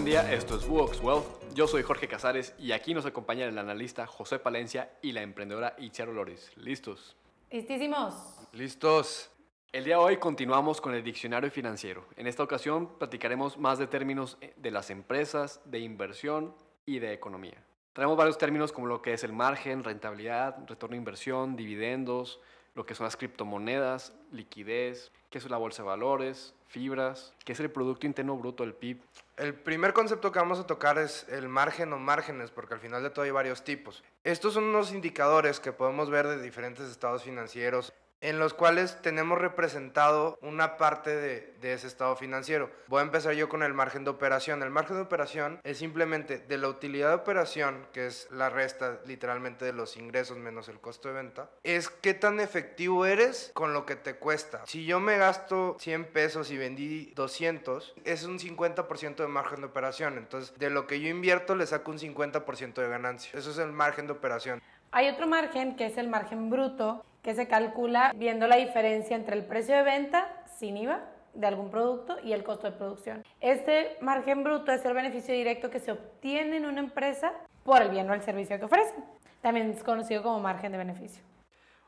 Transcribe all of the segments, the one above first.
buen día, esto es Wox Wealth. Yo soy Jorge Casares y aquí nos acompaña el analista José Palencia y la emprendedora Itziar Olores. ¿Listos? Listísimos. Listos. El día de hoy continuamos con el diccionario financiero. En esta ocasión platicaremos más de términos de las empresas, de inversión y de economía. Traemos varios términos como lo que es el margen, rentabilidad, retorno de inversión, dividendos, lo que son las criptomonedas, liquidez, qué es la bolsa de valores, fibras, qué es el Producto Interno Bruto, el PIB. El primer concepto que vamos a tocar es el margen o márgenes, porque al final de todo hay varios tipos. Estos son unos indicadores que podemos ver de diferentes estados financieros en los cuales tenemos representado una parte de, de, ese estado financiero. Voy a empezar yo con el margen de operación. El margen de operación es simplemente de la utilidad de operación, que es la resta literalmente de los ingresos menos el costo de venta, es qué tan efectivo eres con lo que te cuesta. Si yo me gasto 100 pesos y vendí 200, es un 50% de margen de operación. Entonces, de lo que yo invierto le saco un 50% de ganancia. Eso es el margen de operación. Hay otro margen que es el margen bruto, que se calcula viendo la diferencia entre el precio de venta sin IVA de algún producto y el costo de producción. Este margen bruto es el beneficio directo que se obtiene en una empresa por el bien o el servicio que ofrece. También es conocido como margen de beneficio.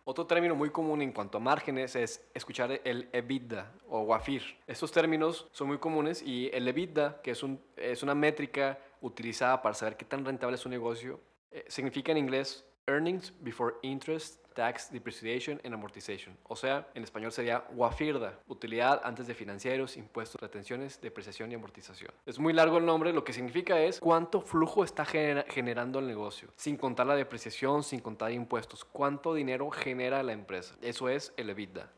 Otro término muy común en cuanto a márgenes es escuchar el EBITDA o WAFIR. Estos términos son muy comunes y el EBITDA, que es, un, es una métrica utilizada para saber qué tan rentable es un negocio, eh, significa en inglés Earnings Before Interest, Tax, Depreciation and Amortization. O sea, en español sería WAFIRDA, utilidad antes de financieros, impuestos, retenciones, depreciación y amortización. Es muy largo el nombre, lo que significa es cuánto flujo está genera generando el negocio, sin contar la depreciación, sin contar impuestos, cuánto dinero genera la empresa. Eso es el EBITDA.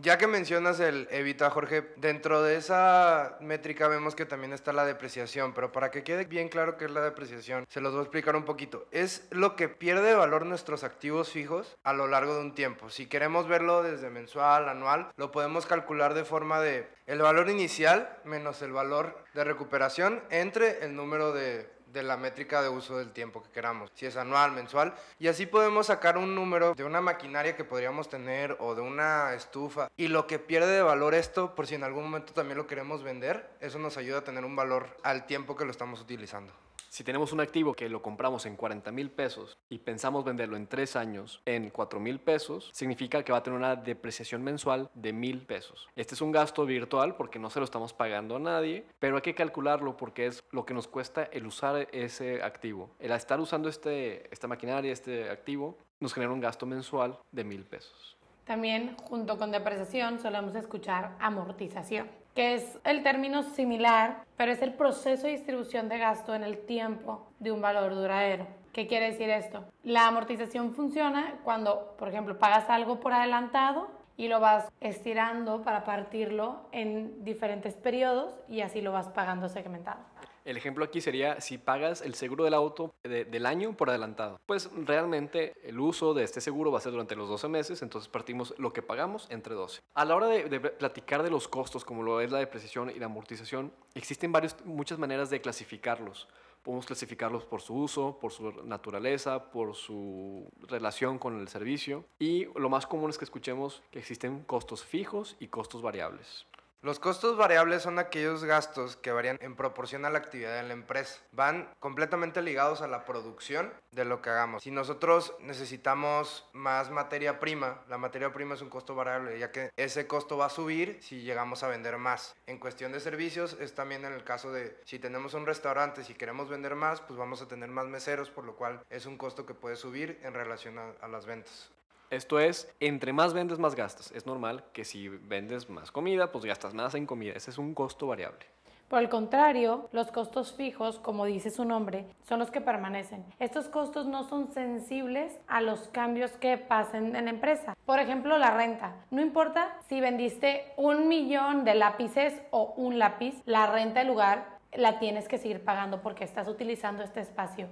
Ya que mencionas el evita, Jorge, dentro de esa métrica vemos que también está la depreciación, pero para que quede bien claro qué es la depreciación, se los voy a explicar un poquito. Es lo que pierde valor nuestros activos fijos a lo largo de un tiempo. Si queremos verlo desde mensual, anual, lo podemos calcular de forma de el valor inicial menos el valor de recuperación entre el número de de la métrica de uso del tiempo que queramos, si es anual, mensual, y así podemos sacar un número de una maquinaria que podríamos tener o de una estufa. Y lo que pierde de valor esto, por si en algún momento también lo queremos vender, eso nos ayuda a tener un valor al tiempo que lo estamos utilizando. Si tenemos un activo que lo compramos en 40 mil pesos y pensamos venderlo en 3 años en 4 mil pesos, significa que va a tener una depreciación mensual de mil pesos. Este es un gasto virtual porque no se lo estamos pagando a nadie, pero hay que calcularlo porque es lo que nos cuesta el usar ese activo. El estar usando este, esta maquinaria, este activo, nos genera un gasto mensual de mil pesos. También junto con depreciación solemos escuchar amortización que es el término similar, pero es el proceso de distribución de gasto en el tiempo de un valor duradero. ¿Qué quiere decir esto? La amortización funciona cuando, por ejemplo, pagas algo por adelantado y lo vas estirando para partirlo en diferentes periodos y así lo vas pagando segmentado. El ejemplo aquí sería si pagas el seguro del auto del año por adelantado. Pues realmente el uso de este seguro va a ser durante los 12 meses, entonces partimos lo que pagamos entre 12. A la hora de, de platicar de los costos, como lo es la depreciación y la amortización, existen varios, muchas maneras de clasificarlos. Podemos clasificarlos por su uso, por su naturaleza, por su relación con el servicio. Y lo más común es que escuchemos que existen costos fijos y costos variables. Los costos variables son aquellos gastos que varían en proporción a la actividad de la empresa. Van completamente ligados a la producción de lo que hagamos. Si nosotros necesitamos más materia prima, la materia prima es un costo variable, ya que ese costo va a subir si llegamos a vender más. En cuestión de servicios es también en el caso de si tenemos un restaurante, si queremos vender más, pues vamos a tener más meseros, por lo cual es un costo que puede subir en relación a, a las ventas. Esto es, entre más vendes, más gastas. Es normal que si vendes más comida, pues gastas más en comida. Ese es un costo variable. Por el contrario, los costos fijos, como dice su nombre, son los que permanecen. Estos costos no son sensibles a los cambios que pasen en la empresa. Por ejemplo, la renta. No importa si vendiste un millón de lápices o un lápiz, la renta del lugar la tienes que seguir pagando porque estás utilizando este espacio.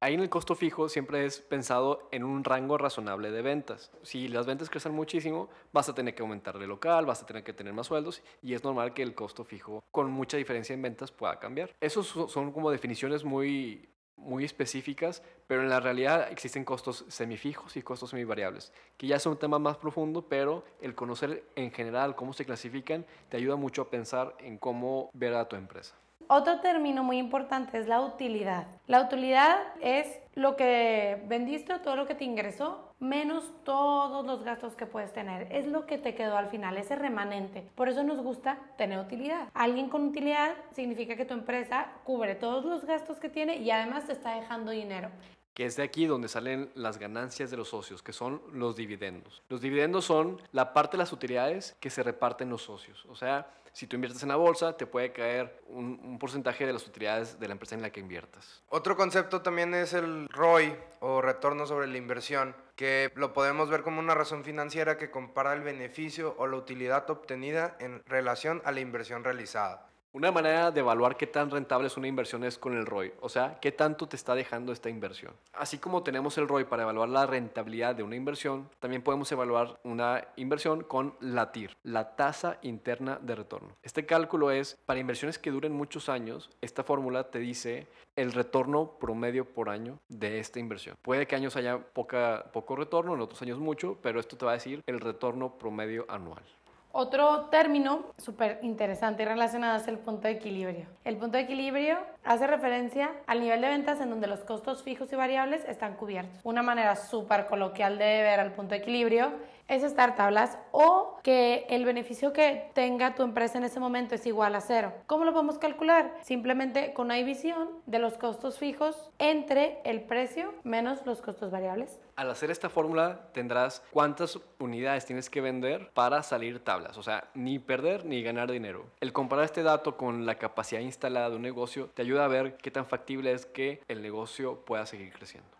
Ahí en el costo fijo siempre es pensado en un rango razonable de ventas. Si las ventas crecen muchísimo, vas a tener que aumentar de local, vas a tener que tener más sueldos y es normal que el costo fijo con mucha diferencia en ventas pueda cambiar. Esos son como definiciones muy muy específicas, pero en la realidad existen costos semifijos y costos semivariables, que ya es un tema más profundo, pero el conocer en general cómo se clasifican te ayuda mucho a pensar en cómo ver a tu empresa. Otro término muy importante es la utilidad. La utilidad es lo que vendiste o todo lo que te ingresó menos todos los gastos que puedes tener. Es lo que te quedó al final, ese remanente. Por eso nos gusta tener utilidad. Alguien con utilidad significa que tu empresa cubre todos los gastos que tiene y además te está dejando dinero que es de aquí donde salen las ganancias de los socios, que son los dividendos. Los dividendos son la parte de las utilidades que se reparten los socios. O sea, si tú inviertes en la bolsa, te puede caer un, porcentaje de las utilidades de la empresa en la que inviertas. Otro concepto también es el ROI o retorno sobre la inversión, que lo podemos ver como una razón financiera que compara el beneficio o la utilidad obtenida en relación a la inversión realizada. Una manera de evaluar qué tan rentable es una inversión es con el ROI, o sea, qué tanto te está dejando esta inversión. Así como tenemos el ROI para evaluar la rentabilidad de una inversión, también podemos evaluar una inversión con la TIR, la tasa interna de retorno. Este cálculo es para inversiones que duren muchos años, esta fórmula te dice el retorno promedio por año de esta inversión. Puede que años haya poca, poco retorno, en otros años mucho, pero esto te va a decir el retorno promedio anual. Otro término súper interesante y relacionado es el punto de equilibrio. El punto de equilibrio hace referencia al nivel de ventas en donde los costos fijos y variables están cubiertos. Una manera súper coloquial de ver al punto de equilibrio es estar tablas o que el beneficio que tenga tu empresa en ese momento es igual a cero. ¿Cómo lo podemos calcular? Simplemente con una división de los costos fijos entre el precio menos los costos variables. Al hacer esta fórmula tendrás cuántas unidades tienes que vender para salir tablas, o sea, ni perder ni ganar dinero. El comparar este dato con la capacidad instalada de un negocio te ayuda a ver qué tan factible es que el negocio pueda seguir creciendo.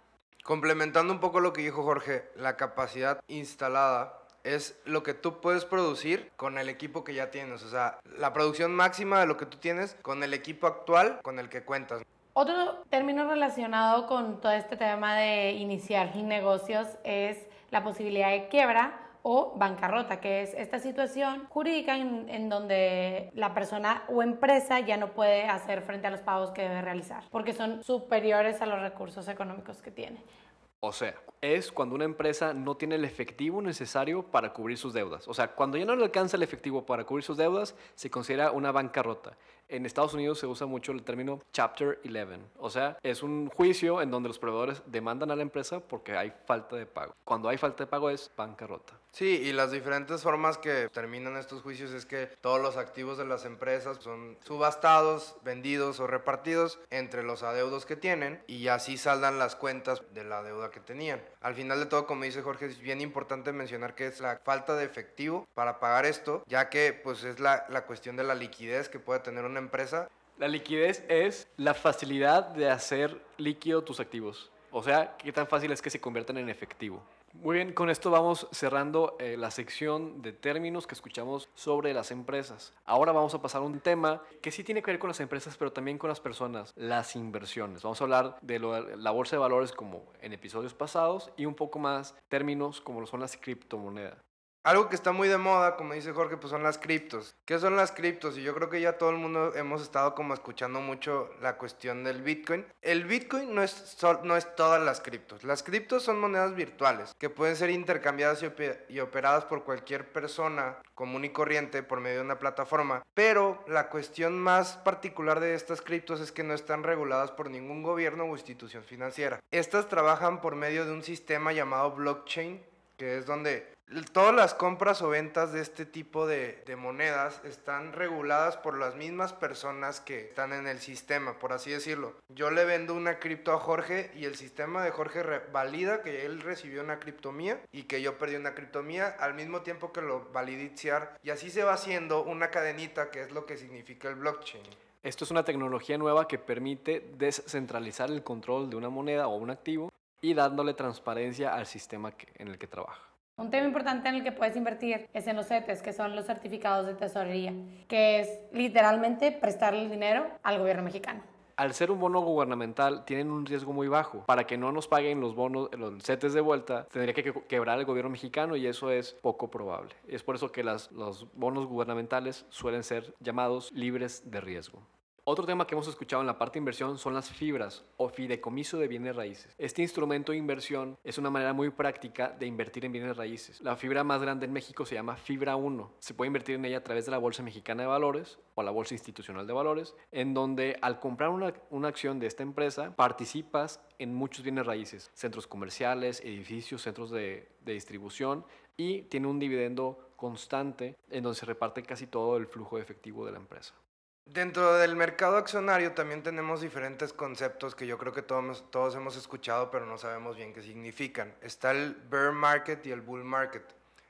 Complementando un poco lo que dijo Jorge, la capacidad instalada es lo que tú puedes producir con el equipo que ya tienes. O sea, la producción máxima de lo que tú tienes con el equipo actual con el que cuentas. Otro término relacionado con todo este tema de iniciar negocios es la posibilidad de quiebra o bancarrota, que es esta situación jurídica en, en, donde la persona o empresa ya no puede hacer frente a los pagos que debe realizar, porque son superiores a los recursos económicos que tiene. O sea, es cuando una empresa no tiene el efectivo necesario para cubrir sus deudas. O sea, cuando ya no le alcanza el efectivo para cubrir sus deudas, se considera una bancarrota. En Estados Unidos se usa mucho el término Chapter 11. O sea, es un juicio en donde los proveedores demandan a la empresa porque hay falta de pago. Cuando hay falta de pago es bancarrota. Sí, y las diferentes formas que terminan estos juicios es que todos los activos de las empresas son subastados, vendidos o repartidos entre los adeudos que tienen y así saldan las cuentas de la deuda que tenían. Al final de todo, como dice Jorge, es bien importante mencionar que es la falta de efectivo para pagar esto, ya que pues es la, la cuestión de la liquidez que puede tener una empresa. La liquidez es la facilidad de hacer líquido tus activos. O sea, qué tan fácil es que se conviertan en efectivo. Muy bien, con esto vamos cerrando eh, la sección de términos que escuchamos sobre las empresas. Ahora vamos a pasar a un tema que sí tiene que ver con las empresas, pero también con las personas, las inversiones. Vamos a hablar de la bolsa de valores como en episodios pasados y un poco más términos como lo son las criptomonedas. Algo que está muy de moda, como dice Jorge, pues son las criptos. ¿Qué son las criptos? Y yo creo que ya todo el mundo hemos estado como escuchando mucho la cuestión del Bitcoin. El Bitcoin no es, no es todas las criptos. Las criptos son monedas virtuales que pueden ser intercambiadas y, operadas por cualquier persona común y corriente por medio de una plataforma. Pero la cuestión más particular de estas criptos es que no están reguladas por ningún gobierno o institución financiera. Estas trabajan por medio de un sistema llamado blockchain, que es donde Todas las compras o ventas de este tipo de, monedas están reguladas por las mismas personas que están en el sistema, por así decirlo. Yo le vendo una cripto a Jorge y el sistema de Jorge valida que él recibió una cripto mía y que yo perdí una cripto mía al mismo tiempo que lo validiciar. Y así se va haciendo una cadenita que es lo que significa el blockchain. Esto es una tecnología nueva que permite descentralizar el control de una moneda o un activo y dándole transparencia al sistema en el que trabaja. Un tema importante en el que puedes invertir es en los CETES, que son los certificados de tesorería, que es literalmente prestarle el dinero al gobierno mexicano. Al ser un bono gubernamental, tienen un riesgo muy bajo. Para que no nos paguen los bonos, los CETES de vuelta, tendría que quebrar el gobierno mexicano y eso es poco probable. Es por eso que los bonos gubernamentales suelen ser llamados libres de riesgo. Otro tema que hemos escuchado en la parte inversión son las fibras o fideicomiso de bienes raíces. Este instrumento de inversión es una manera muy práctica de invertir en bienes raíces. La fibra más grande en México se llama Fibra 1. Se puede invertir en ella a través de la Bolsa Mexicana de Valores o la Bolsa Institucional de Valores, en donde al comprar una, una acción de esta empresa participas en muchos bienes raíces, centros comerciales, edificios, centros de, de distribución y tiene un dividendo constante en donde se reparte casi todo el flujo de efectivo de la empresa. Dentro del mercado accionario también tenemos diferentes conceptos que yo creo que todos, todos hemos escuchado, pero no sabemos bien qué significan. Está el bear market y el bull market.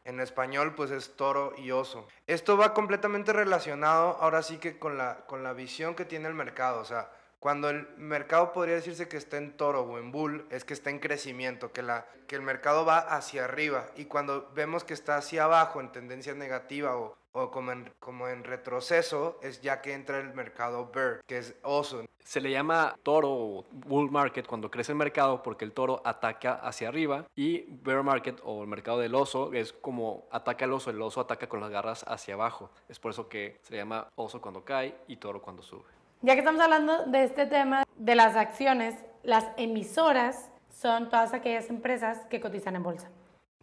En español, pues es toro y oso. Esto va completamente relacionado ahora sí que con la, con la visión que tiene el mercado. O sea, cuando el mercado podría decirse que está en toro o en bull, es que está en crecimiento, que, la, que el mercado va hacia arriba. Y cuando vemos que está hacia abajo en tendencia negativa o, o como en, como en retroceso, es ya que entra el mercado bear, que es oso. Se le llama toro o bull market cuando crece el mercado porque el toro ataca hacia arriba y bear market o el mercado del oso es como ataca el oso, el oso ataca con las garras hacia abajo. Es por eso que se le llama oso cuando cae y toro cuando sube. Ya que estamos hablando de este tema de las acciones, las emisoras son todas aquellas empresas que cotizan en bolsa.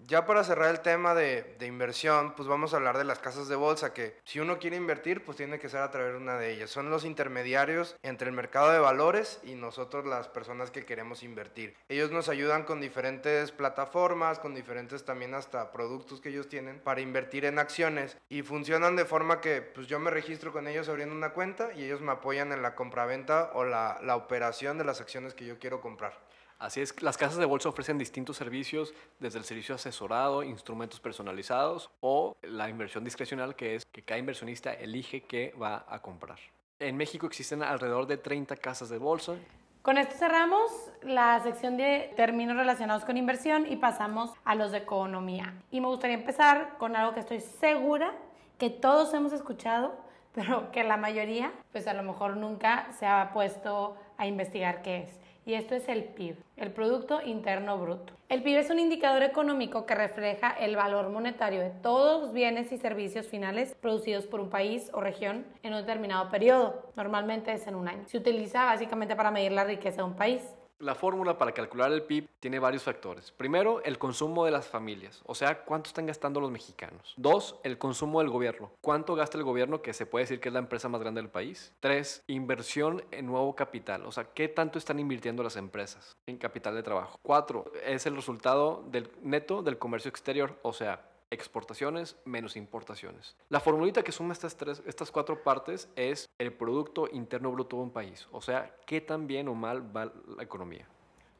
Ya para cerrar el tema de, de, inversión, pues vamos a hablar de las casas de bolsa, que si uno quiere invertir, pues tiene que ser a través de una de ellas. Son los intermediarios entre el mercado de valores y nosotros las personas que queremos invertir. Ellos nos ayudan con diferentes plataformas, con diferentes también hasta productos que ellos tienen para invertir en acciones y funcionan de forma que pues yo me registro con ellos abriendo una cuenta y ellos me apoyan en la compraventa o la, la operación de las acciones que yo quiero comprar. Así es, las casas de bolsa ofrecen distintos servicios, desde el servicio asesorado, instrumentos personalizados o la inversión discrecional, que es que cada inversionista elige qué va a comprar. En México existen alrededor de 30 casas de bolsa. Con esto cerramos la sección de términos relacionados con inversión y pasamos a los de economía. Y me gustaría empezar con algo que estoy segura que todos hemos escuchado, pero que la mayoría, pues a lo mejor nunca se ha puesto a investigar qué es y esto es el PIB, el Producto Interno Bruto. El PIB es un indicador económico que refleja el valor monetario de todos los bienes y servicios finales producidos por un país o región en un determinado periodo, normalmente es en un año. Se utiliza básicamente para medir la riqueza de un país. La fórmula para calcular el PIB tiene varios factores. Primero, el consumo de las familias, o sea, cuánto están gastando los mexicanos. Dos, el consumo del gobierno. ¿Cuánto gasta el gobierno, que se puede decir que es la empresa más grande del país? Tres, inversión en nuevo capital, o sea, qué tanto están invirtiendo las empresas en capital de trabajo. Cuatro, es el resultado del neto del comercio exterior, o sea, exportaciones menos importaciones. La formulita que suma estas, tres, estas cuatro partes es el Producto Interno Bruto de un país, o sea, qué tan bien o mal va la economía.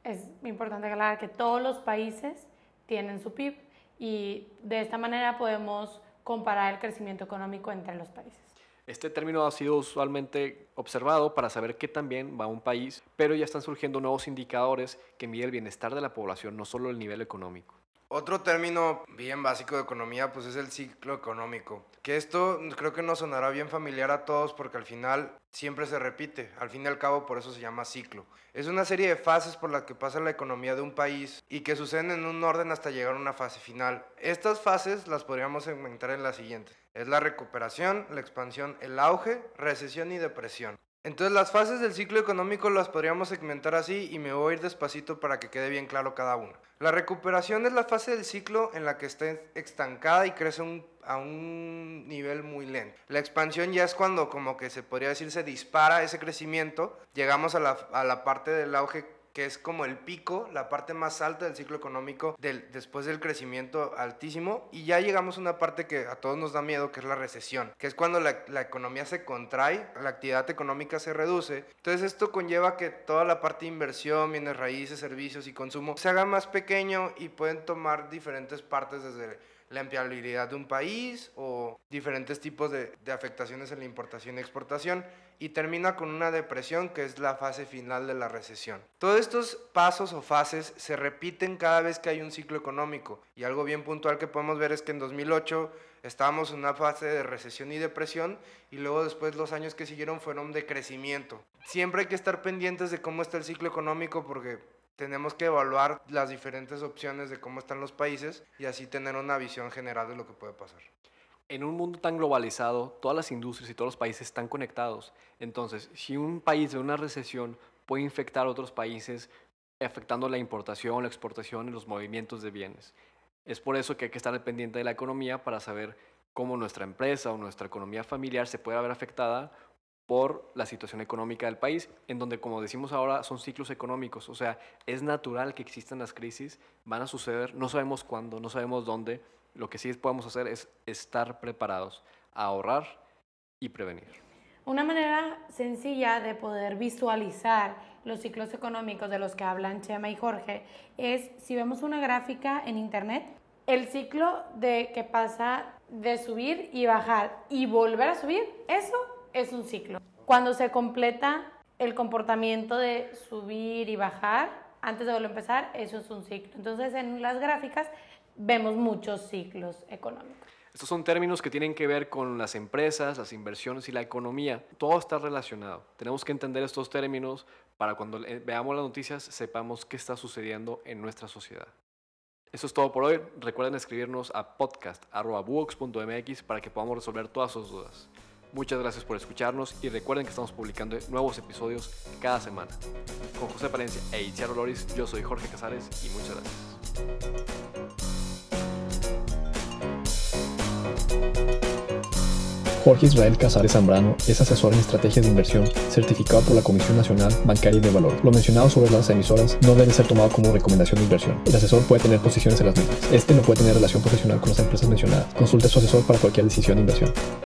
Es importante aclarar que todos los países tienen su PIB y de esta manera podemos comparar el crecimiento económico entre los países. Este término ha sido usualmente observado para saber qué tan bien va un país, pero ya están surgiendo nuevos indicadores que miden el bienestar de la población, no solo el nivel económico. Otro término bien básico de economía pues es el ciclo económico, que esto creo que nos sonará bien familiar a todos porque al final siempre se repite, al fin y al cabo por eso se llama ciclo. Es una serie de fases por las que pasa la economía de un país y que suceden en un orden hasta llegar a una fase final. Estas fases las podríamos segmentar en la siguiente. Es la recuperación, la expansión, el auge, recesión y depresión. Entonces las fases del ciclo económico las podríamos segmentar así y me voy a ir despacito para que quede bien claro cada una. La recuperación es la fase del ciclo en la que está estancada y crece a un nivel muy lento. La expansión ya es cuando como que se podría decir se dispara ese crecimiento, llegamos a la parte del auge que es como el pico, la parte más alta del ciclo económico del, después del crecimiento altísimo. Y ya llegamos a una parte que a todos nos da miedo, que es la recesión, que es cuando la, la economía se contrae, la actividad económica se reduce. Entonces esto conlleva que toda la parte de inversión, bienes raíces, servicios y consumo se haga más pequeño y pueden tomar diferentes partes desde la empleabilidad de un país o diferentes tipos de, afectaciones en la importación y exportación y termina con una depresión que es la fase final de la recesión. Todos estos pasos o fases se repiten cada vez que hay un ciclo económico y algo bien puntual que podemos ver es que en 2008 estábamos en una fase de recesión y depresión y luego después los años que siguieron fueron de crecimiento. Siempre hay que estar pendientes de cómo está el ciclo económico porque tenemos que evaluar las diferentes opciones de cómo están los países y así tener una visión general de lo que puede pasar. En un mundo tan globalizado, todas las industrias y todos los países están conectados. Entonces, si un país de una recesión puede infectar a otros países afectando la importación, la exportación y los movimientos de bienes. Es por eso que hay que estar pendiente de la economía para saber cómo nuestra empresa o nuestra economía familiar se puede ver afectada por la situación económica del país, en donde, como decimos ahora, son ciclos económicos. O sea, es natural que existan las crisis, van a suceder, no sabemos cuándo, no sabemos dónde. Lo que sí podemos hacer es estar preparados, ahorrar y prevenir. Una manera sencilla de poder visualizar los ciclos económicos de los que hablan Chema y Jorge es si vemos una gráfica en internet, el ciclo de que pasa de subir y bajar y volver a subir, eso es un ciclo. Cuando se completa el comportamiento de subir y bajar, antes de volver a empezar, eso es un ciclo. Entonces, en las gráficas vemos muchos ciclos económicos. Estos son términos que tienen que ver con las empresas, las inversiones y la economía. Todo está relacionado. Tenemos que entender estos términos para cuando veamos las noticias sepamos qué está sucediendo en nuestra sociedad. Eso es todo por hoy. Recuerden escribirnos a podcast.buox.mx para que podamos resolver todas sus dudas. Muchas gracias por escucharnos y recuerden que estamos publicando nuevos episodios cada semana. Con José Palencia e Itziaro Loris, yo soy Jorge Casares y muchas gracias. Jorge Israel Casares Zambrano es asesor en estrategias de inversión, certificado por la Comisión Nacional Bancaria y de Valor. Lo mencionado sobre las emisoras no debe ser tomado como recomendación de inversión. El asesor puede tener posiciones en las mismas. Este no puede tener relación profesional con las empresas mencionadas. Consulte a su asesor para cualquier decisión de inversión.